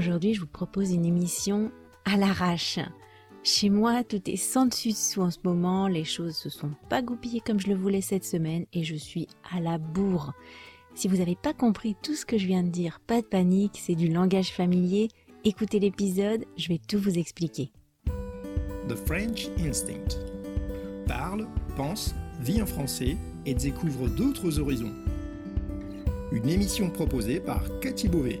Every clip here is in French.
aujourd'hui, je vous propose une émission à l'arrache. Chez moi, tout est sans dessus dessous en ce moment, les choses se sont pas goupillées comme je le voulais cette semaine et je suis à la bourre. Si vous n'avez pas compris tout ce que je viens de dire, pas de panique, c'est du langage familier. Écoutez l'épisode, je vais tout vous expliquer. The French Instinct. Parle, pense, vit en français et découvre d'autres horizons. Une émission proposée par Cathy Beauvais.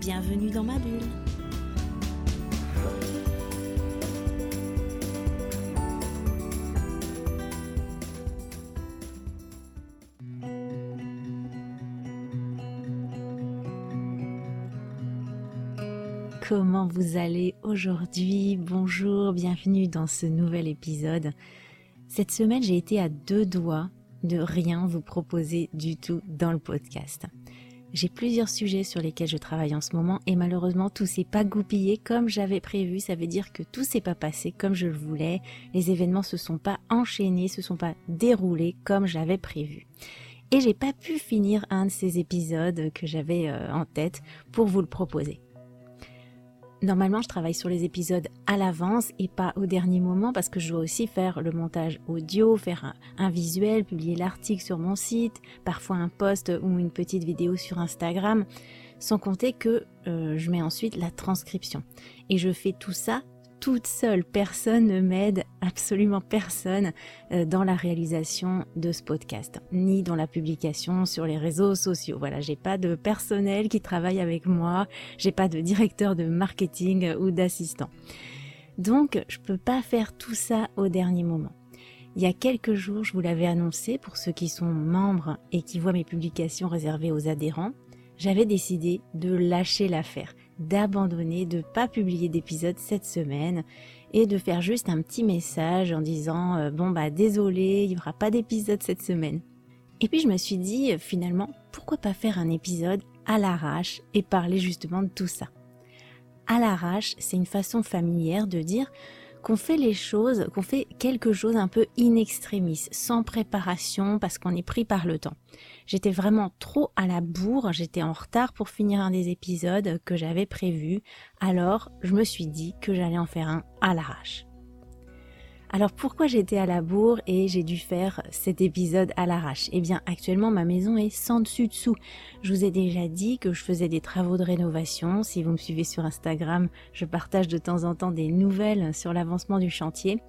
Bienvenue dans ma bulle. Comment vous allez aujourd'hui? Bonjour, bienvenue dans ce nouvel épisode. Cette semaine, j'ai été à deux doigts de rien vous proposer du tout dans le podcast. J'ai plusieurs sujets sur lesquels je travaille en ce moment et malheureusement tout s'est pas goupillé comme j'avais prévu. Ça veut dire que tout s'est pas passé comme je le voulais. Les événements se sont pas enchaînés, se sont pas déroulés comme j'avais prévu. Et j'ai pas pu finir un de ces épisodes que j'avais euh, en tête pour vous le proposer. Normalement, je travaille sur les épisodes à l'avance et pas au dernier moment parce que je dois aussi faire le montage audio, faire un, visuel, publier l'article sur mon site, parfois un post ou une petite vidéo sur Instagram, sans compter que euh, je mets ensuite la transcription. Et je fais tout ça toute seule. Personne ne m'aide, absolument personne, euh, dans la réalisation de ce podcast, ni dans la publication sur les réseaux sociaux. Voilà, j'ai pas de personnel qui travaille avec moi, j'ai pas de directeur de marketing ou d'assistant. Donc, je peux pas faire tout ça au dernier moment. Il y a quelques jours, je vous l'avais annoncé pour ceux qui sont membres et qui voient mes publications réservées aux adhérents, j'avais décidé de lâcher l'affaire d'abandonner, de pas publier d'épisode cette semaine et de faire juste un petit message en disant euh, bon bah désolé, il y aura pas d'épisode cette semaine. Et puis je me suis dit euh, finalement pourquoi pas faire un épisode à l'arrache et parler justement de tout ça? À l'arrache, c'est une façon familière de dire qu'on fait les choses, qu'on fait quelque chose un peu in extremis, sans préparation, parce qu'on est pris par le temps. J'étais vraiment trop à la bourre, j'étais en retard pour finir un des épisodes que j'avais prévu, alors je me suis dit que j'allais en faire un à l'arrache. Alors pourquoi j'étais à la bourre et j'ai dû faire cet épisode à l'arrache? Eh bien actuellement ma maison est sans dessus dessous. Je vous ai déjà dit que je faisais des travaux de rénovation. Si vous me suivez sur Instagram, je partage de temps en temps des nouvelles sur l'avancement du chantier.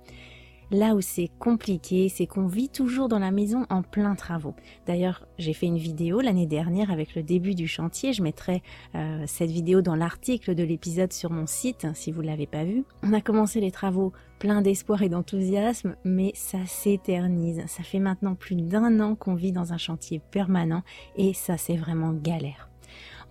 Là où c'est compliqué, c'est qu'on vit toujours dans la maison en plein travaux. D'ailleurs, j'ai fait une vidéo l'année dernière avec le début du chantier. Je mettrai euh, cette vidéo dans l'article de l'épisode sur mon site si vous ne l'avez pas vu. On a commencé les travaux plein d'espoir et d'enthousiasme, mais ça s'éternise. Ça fait maintenant plus d'un an qu'on vit dans un chantier permanent et ça c'est vraiment galère.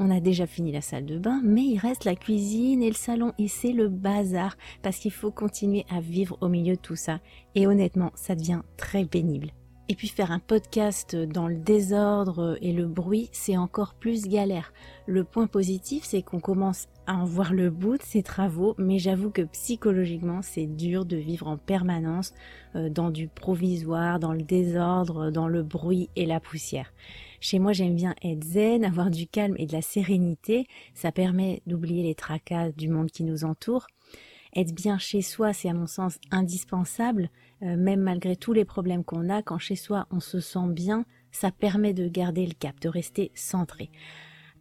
On a déjà fini la salle de bain, mais il reste la cuisine et le salon et c'est le bazar parce qu'il faut continuer à vivre au milieu de tout ça. Et honnêtement, ça devient très pénible. Et puis faire un podcast dans le désordre et le bruit, c'est encore plus galère. Le point positif, c'est qu'on commence en voir le bout de ces travaux, mais j'avoue que psychologiquement, c'est dur de vivre en permanence euh, dans du provisoire, dans le désordre, dans le bruit et la poussière. Chez moi, j'aime bien être zen, avoir du calme et de la sérénité. Ça permet d'oublier les tracas du monde qui nous entoure. Être bien chez soi, c'est à mon sens indispensable, euh, même malgré tous les problèmes qu'on a. Quand chez soi, on se sent bien, ça permet de garder le cap, de rester centré.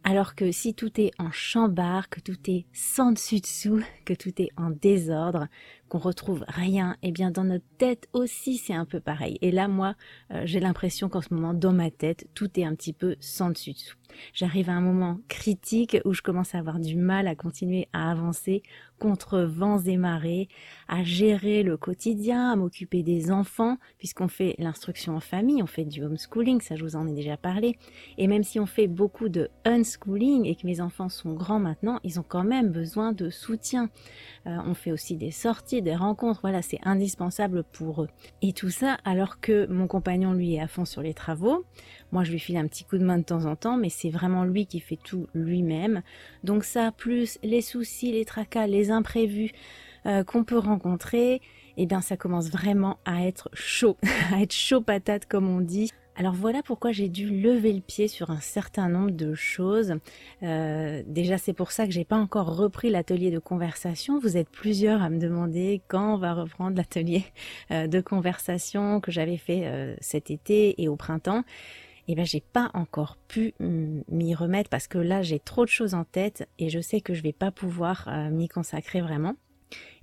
Alors que si tout est en chambar, que tout est sans dessus dessous, que tout est en désordre, qu'on retrouve rien, et eh bien dans notre tête aussi c'est un peu pareil. Et là moi euh, j'ai l'impression qu'en ce moment dans ma tête tout est un petit peu sans dessus dessous. J'arrive à un moment critique où je commence à avoir du mal à continuer à avancer contre vents et marées, à gérer le quotidien, à m'occuper des enfants, puisqu'on fait l'instruction en famille, on fait du homeschooling, ça je vous en ai déjà parlé. Et même si on fait beaucoup de unschooling et que mes enfants sont grands maintenant, ils ont quand même besoin de soutien. Euh, on fait aussi des sorties, des rencontres, voilà, c'est indispensable pour eux. Et tout ça alors que mon compagnon, lui, est à fond sur les travaux. Moi, je lui file un petit coup de main de temps en temps, mais c'est vraiment lui qui fait tout lui-même. Donc ça, plus les soucis, les tracas, les imprévus euh, qu'on peut rencontrer, eh bien ça commence vraiment à être chaud, à être chaud patate comme on dit. Alors voilà pourquoi j'ai dû lever le pied sur un certain nombre de choses. Euh, déjà c'est pour ça que j'ai pas encore repris l'atelier de conversation. Vous êtes plusieurs à me demander quand on va reprendre l'atelier euh, de conversation que j'avais fait cet été et au printemps eh ben j'ai pas encore pu m'y remettre parce que là j'ai trop de choses en tête et je sais que je vais pas pouvoir euh, m'y consacrer vraiment.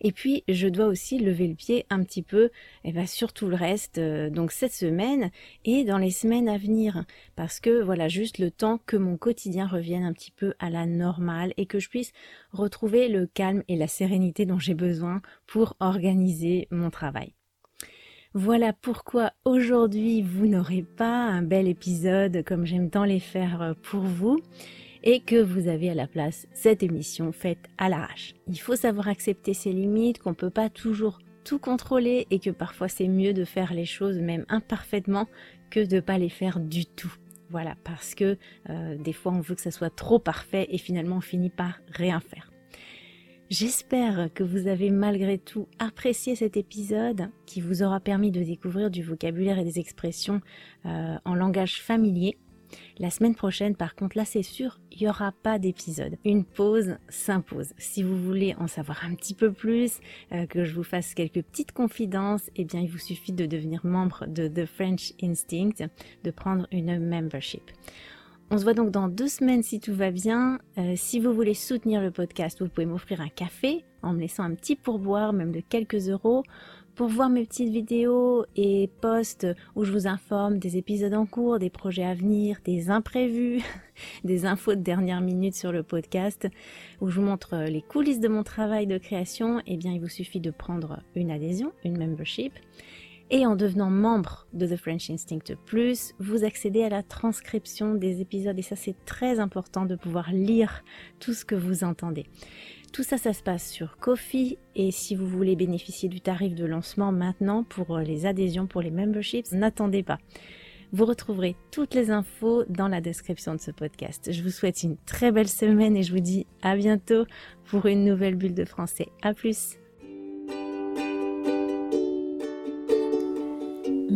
Et puis je dois aussi lever le pied un petit peu et eh ben, sur tout le reste, euh, donc cette semaine et dans les semaines à venir, parce que voilà juste le temps que mon quotidien revienne un petit peu à la normale et que je puisse retrouver le calme et la sérénité dont j'ai besoin pour organiser mon travail. Voilà pourquoi aujourd'hui vous n'aurez pas un bel épisode comme j'aime tant les faire euh, pour vous et que vous avez à la place cette émission faite à l'arrache. Il faut savoir accepter ses limites, qu'on ne peut pas toujours tout contrôler et que parfois c'est mieux de faire les choses même imparfaitement que de ne pas les faire du tout. Voilà, parce que euh, des fois on veut que ça soit trop parfait et finalement on finit par rien faire. J'espère que vous avez malgré tout apprécié cet épisode qui vous aura permis de découvrir du vocabulaire et des expressions euh, en langage familier. La semaine prochaine, par contre, là c'est sûr, il n'y aura pas d'épisode. Une pause s'impose. Si vous voulez en savoir un petit peu plus, euh, que je vous fasse quelques petites confidences, eh bien il vous suffit de devenir membre de The French Instinct, de prendre une membership. On se voit donc dans deux semaines si tout va bien. Euh, si vous voulez soutenir le podcast, vous pouvez m'offrir un café en me laissant un petit pourboire, même de quelques euros, pour voir mes petites vidéos et posts où je vous informe des épisodes en cours, des projets à venir, des imprévus, des infos de dernière minute sur le podcast, où je vous montre les coulisses de mon travail de création. Eh bien, il vous suffit de prendre une adhésion, une membership. Et en devenant membre de The French Instinct Plus, vous accédez à la transcription des épisodes et ça c'est très important de pouvoir lire tout ce que vous entendez. Tout ça, ça se passe sur Kofi et si vous voulez bénéficier du tarif de lancement maintenant pour les adhésions, pour les memberships, n'attendez pas. Vous retrouverez toutes les infos dans la description de ce podcast. Je vous souhaite une très belle semaine et je vous dis à bientôt pour une nouvelle bulle de français. À plus!